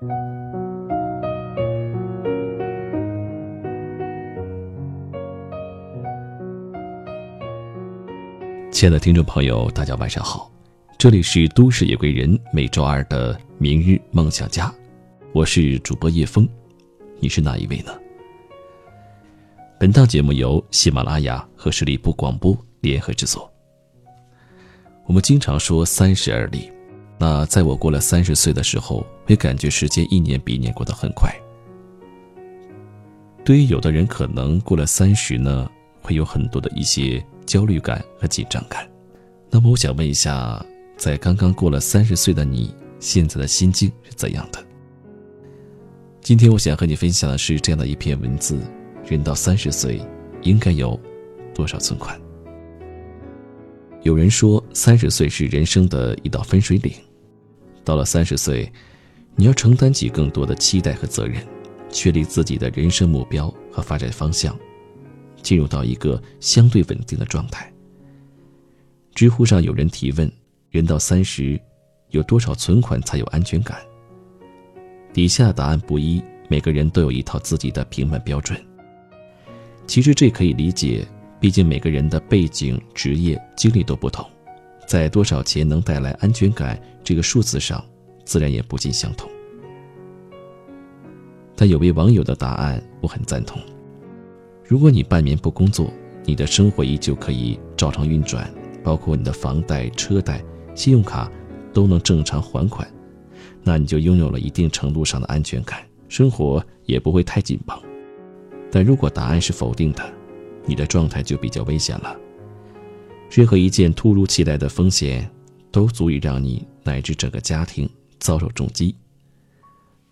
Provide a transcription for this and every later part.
亲爱的听众朋友，大家晚上好，这里是都市夜归人每周二的明日梦想家，我是主播叶峰，你是哪一位呢？本档节目由喜马拉雅和十里铺广播联合制作。我们经常说三十而立，那在我过了三十岁的时候，会感觉时间一年比一年过得很快。对于有的人，可能过了三十呢，会有很多的一些。焦虑感和紧张感，那么我想问一下，在刚刚过了三十岁的你，现在的心境是怎样的？今天我想和你分享的是这样的一篇文字：人到三十岁，应该有多少存款？有人说，三十岁是人生的一道分水岭，到了三十岁，你要承担起更多的期待和责任，确立自己的人生目标和发展方向。进入到一个相对稳定的状态。知乎上有人提问：“人到三十，有多少存款才有安全感？”底下答案不一，每个人都有一套自己的评判标准。其实这可以理解，毕竟每个人的背景、职业、经历都不同，在多少钱能带来安全感这个数字上，自然也不尽相同。但有位网友的答案我很赞同。如果你半年不工作，你的生活依旧可以照常运转，包括你的房贷、车贷、信用卡都能正常还款，那你就拥有了一定程度上的安全感，生活也不会太紧绷。但如果答案是否定的，你的状态就比较危险了。任何一件突如其来的风险，都足以让你乃至整个家庭遭受重击。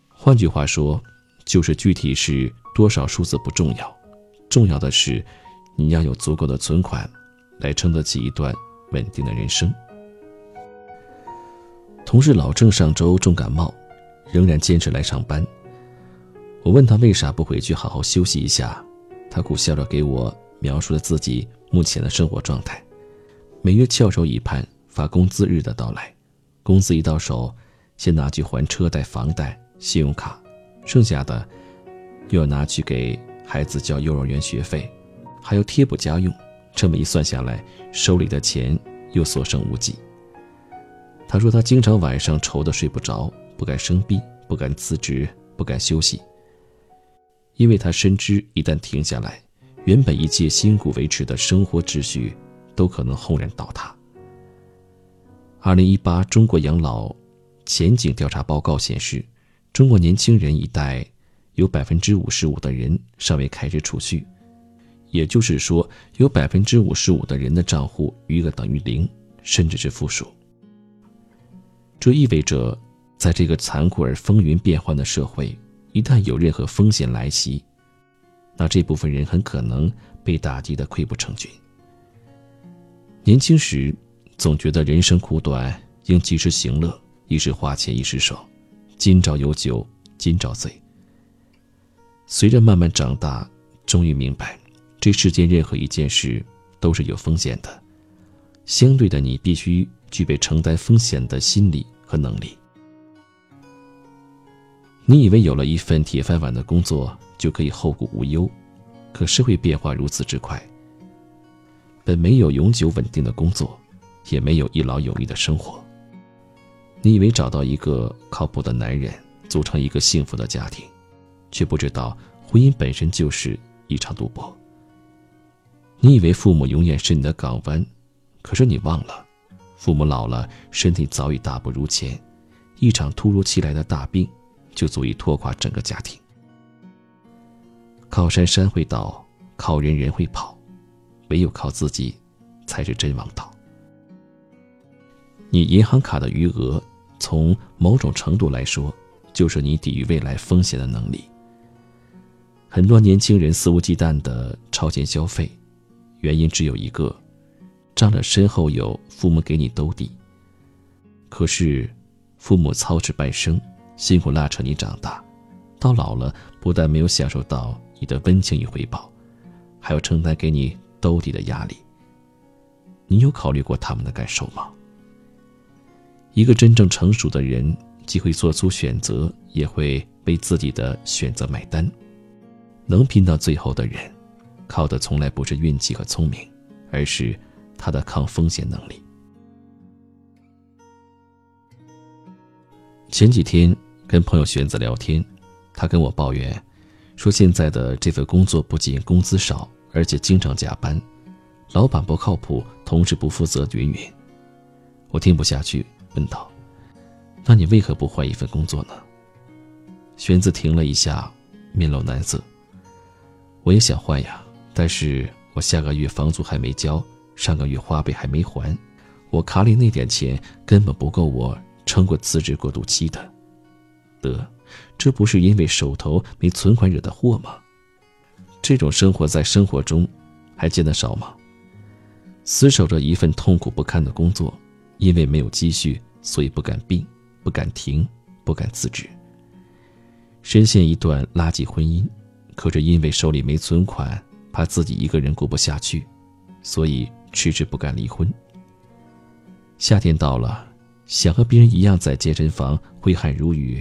换句话说，就是具体是多少数字不重要。重要的是，你要有足够的存款，来撑得起一段稳定的人生。同事老郑上周重感冒，仍然坚持来上班。我问他为啥不回去好好休息一下，他苦笑着给我描述了自己目前的生活状态：每月翘首以盼发工资日的到来，工资一到手，先拿去还车贷、房贷、信用卡，剩下的又要拿去给。孩子交幼儿园学费，还要贴补家用，这么一算下来，手里的钱又所剩无几。他说他经常晚上愁得睡不着，不敢生病，不敢辞职，不敢休息，因为他深知一旦停下来，原本一切辛苦维持的生活秩序都可能轰然倒塌。二零一八中国养老前景调查报告显示，中国年轻人一代。有百分之五十五的人尚未开始储蓄，也就是说，有百分之五十五的人的账户余额等于零，甚至是负数。这意味着，在这个残酷而风云变幻的社会，一旦有任何风险来袭，那这部分人很可能被打击的溃不成军。年轻时总觉得人生苦短，应及时行乐，一时花钱一时爽，今朝有酒今朝醉。随着慢慢长大，终于明白，这世间任何一件事都是有风险的。相对的，你必须具备承担风险的心理和能力。你以为有了一份铁饭碗的工作就可以后顾无忧，可社会变化如此之快。本没有永久稳定的工作，也没有一劳永逸的生活。你以为找到一个靠谱的男人，组成一个幸福的家庭。却不知道，婚姻本身就是一场赌博。你以为父母永远是你的港湾，可是你忘了，父母老了，身体早已大不如前，一场突如其来的大病，就足以拖垮整个家庭。靠山山会倒，靠人人会跑，唯有靠自己，才是真王道。你银行卡的余额，从某种程度来说，就是你抵御未来风险的能力。很多年轻人肆无忌惮的超前消费，原因只有一个：仗着身后有父母给你兜底。可是，父母操持半生，辛苦拉扯你长大，到老了不但没有享受到你的温情与回报，还要承担给你兜底的压力。你有考虑过他们的感受吗？一个真正成熟的人，既会做出选择，也会为自己的选择买单。能拼到最后的人，靠的从来不是运气和聪明，而是他的抗风险能力。前几天跟朋友玄子聊天，他跟我抱怨，说现在的这份工作不仅工资少，而且经常加班，老板不靠谱，同事不负责，云云。我听不下去，问道：“那你为何不换一份工作呢？”玄子停了一下，面露难色。我也想换呀，但是我下个月房租还没交，上个月花呗还没还，我卡里那点钱根本不够我。撑过辞职过渡期的，得，这不是因为手头没存款惹的祸吗？这种生活在生活中还见得少吗？死守着一份痛苦不堪的工作，因为没有积蓄，所以不敢病，不敢停，不敢辞职。深陷一段垃圾婚姻，可是因为手里没存款，怕自己一个人过不下去，所以迟迟不敢离婚。夏天到了。想和别人一样在健身房挥汗如雨，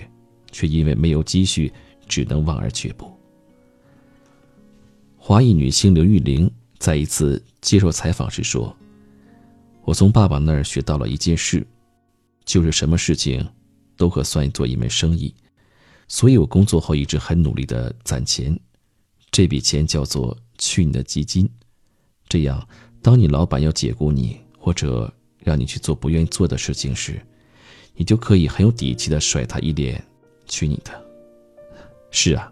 却因为没有积蓄，只能望而却步。华裔女星刘玉玲在一次接受采访时说：“我从爸爸那儿学到了一件事，就是什么事情都可算做一门生意，所以我工作后一直很努力的攒钱，这笔钱叫做去你的基金，这样当你老板要解雇你或者……”让你去做不愿意做的事情时，你就可以很有底气的甩他一脸“去你的”。是啊，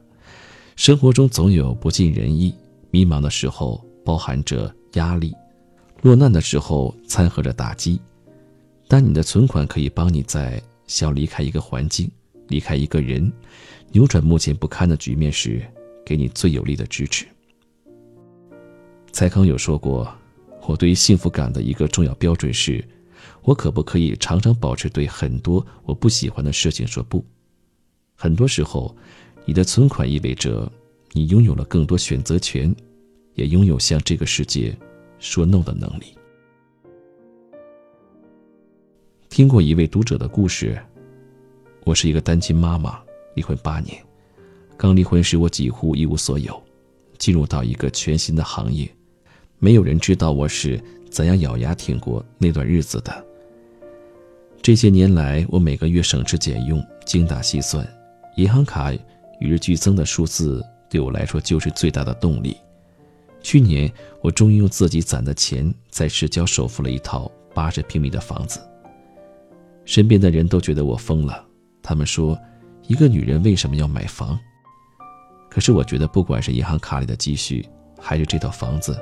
生活中总有不尽人意，迷茫的时候包含着压力，落难的时候掺和着打击。但你的存款可以帮你在想离开一个环境、离开一个人、扭转目前不堪的局面时，给你最有力的支持。蔡康永说过。我对于幸福感的一个重要标准是，我可不可以常常保持对很多我不喜欢的事情说不？很多时候，你的存款意味着你拥有了更多选择权，也拥有向这个世界说 no 的能力。听过一位读者的故事，我是一个单亲妈妈，离婚八年，刚离婚时我几乎一无所有，进入到一个全新的行业。没有人知道我是怎样咬牙挺过那段日子的。这些年来，我每个月省吃俭用，精打细算，银行卡与日俱增的数字对我来说就是最大的动力。去年，我终于用自己攒的钱在市郊首付了一套八十平米的房子。身边的人都觉得我疯了，他们说：“一个女人为什么要买房？”可是我觉得，不管是银行卡里的积蓄，还是这套房子，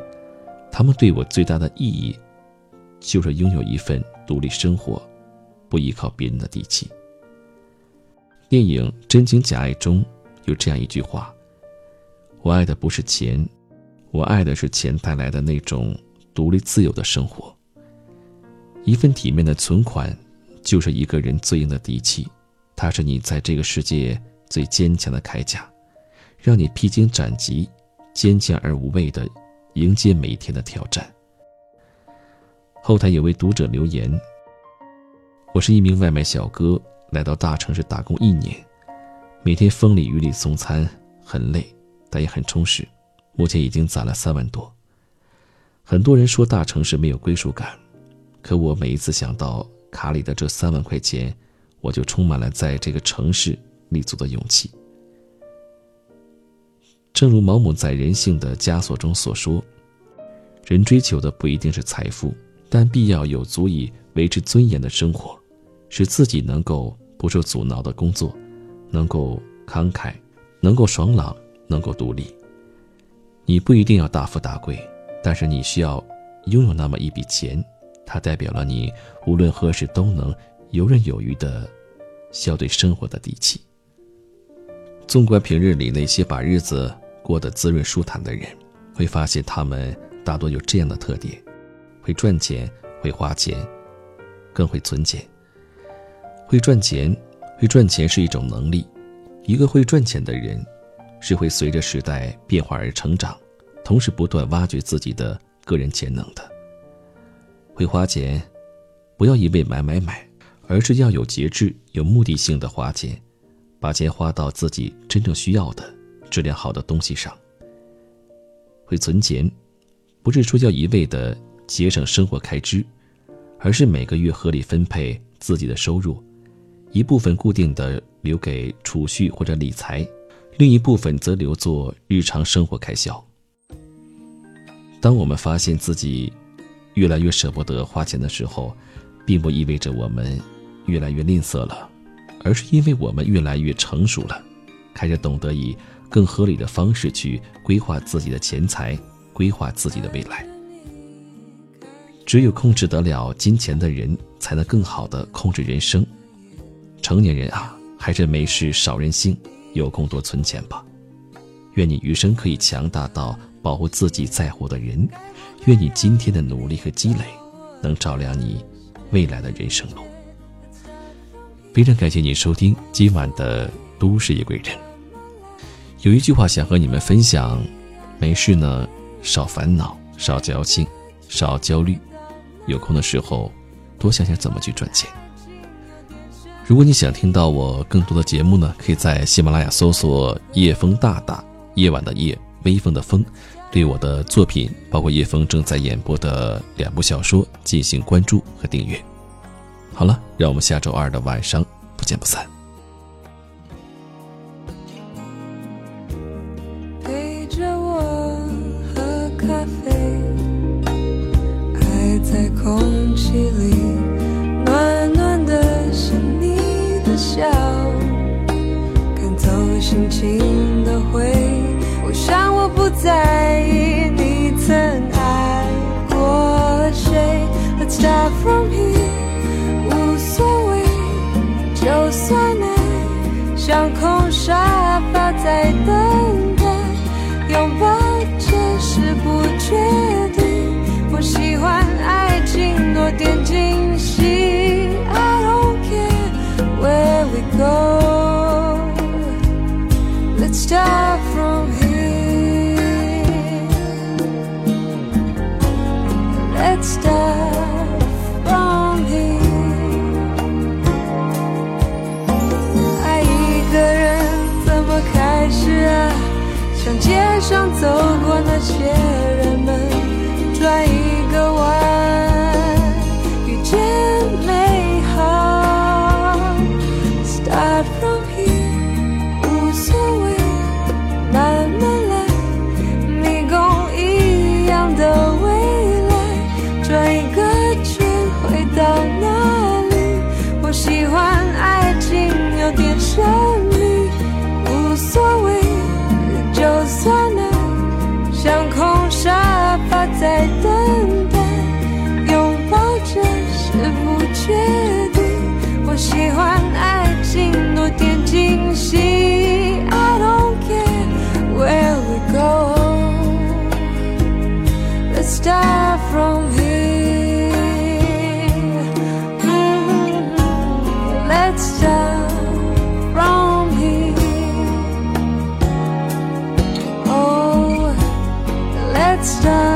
他们对我最大的意义，就是拥有一份独立生活、不依靠别人的底气。电影《真情假爱》中有这样一句话：“我爱的不是钱，我爱的是钱带来的那种独立自由的生活。一份体面的存款，就是一个人最硬的底气，它是你在这个世界最坚强的铠甲，让你披荆斩棘，坚强而无畏的。”迎接每天的挑战。后台有位读者留言：“我是一名外卖小哥，来到大城市打工一年，每天风里雨里送餐，很累，但也很充实。目前已经攒了三万多。很多人说大城市没有归属感，可我每一次想到卡里的这三万块钱，我就充满了在这个城市立足的勇气。”正如毛姆在《人性的枷锁》中所说：“人追求的不一定是财富，但必要有足以维持尊严的生活，使自己能够不受阻挠的工作，能够慷慨，能够爽朗，能够独立。你不一定要大富大贵，但是你需要拥有那么一笔钱，它代表了你无论何时都能游刃有余的笑对生活的底气。纵观平日里那些把日子……”过得滋润舒坦的人，会发现他们大多有这样的特点：会赚钱，会花钱，更会存钱。会赚钱，会赚钱是一种能力。一个会赚钱的人，是会随着时代变化而成长，同时不断挖掘自己的个人潜能的。会花钱，不要一味买买买，而是要有节制、有目的性的花钱，把钱花到自己真正需要的、质量好的东西上。会存钱，不是说要一味的节省生活开支，而是每个月合理分配自己的收入，一部分固定的留给储蓄或者理财，另一部分则留作日常生活开销。当我们发现自己越来越舍不得花钱的时候，并不意味着我们越来越吝啬了，而是因为我们越来越成熟了，开始懂得以更合理的方式去规划自己的钱财，规划自己的未来。只有控制得了金钱的人，才能更好的控制人生。成年人啊，还是没事少任性，有空多存钱吧。愿你余生可以强大到。保护自己在乎的人，愿你今天的努力和积累，能照亮你未来的人生路。非常感谢你收听今晚的《都市夜归人》。有一句话想和你们分享：没事呢，少烦恼，少矫情，少焦虑。有空的时候，多想想怎么去赚钱。如果你想听到我更多的节目呢，可以在喜马拉雅搜索“夜风大大”，夜晚的夜。微风的风，对我的作品，包括叶枫正在演播的两部小说进行关注和订阅。好了，让我们下周二的晚上不见不散。We go，Let's start from here. Let's start. from here。爱一个人怎么开始啊？像街上走 let's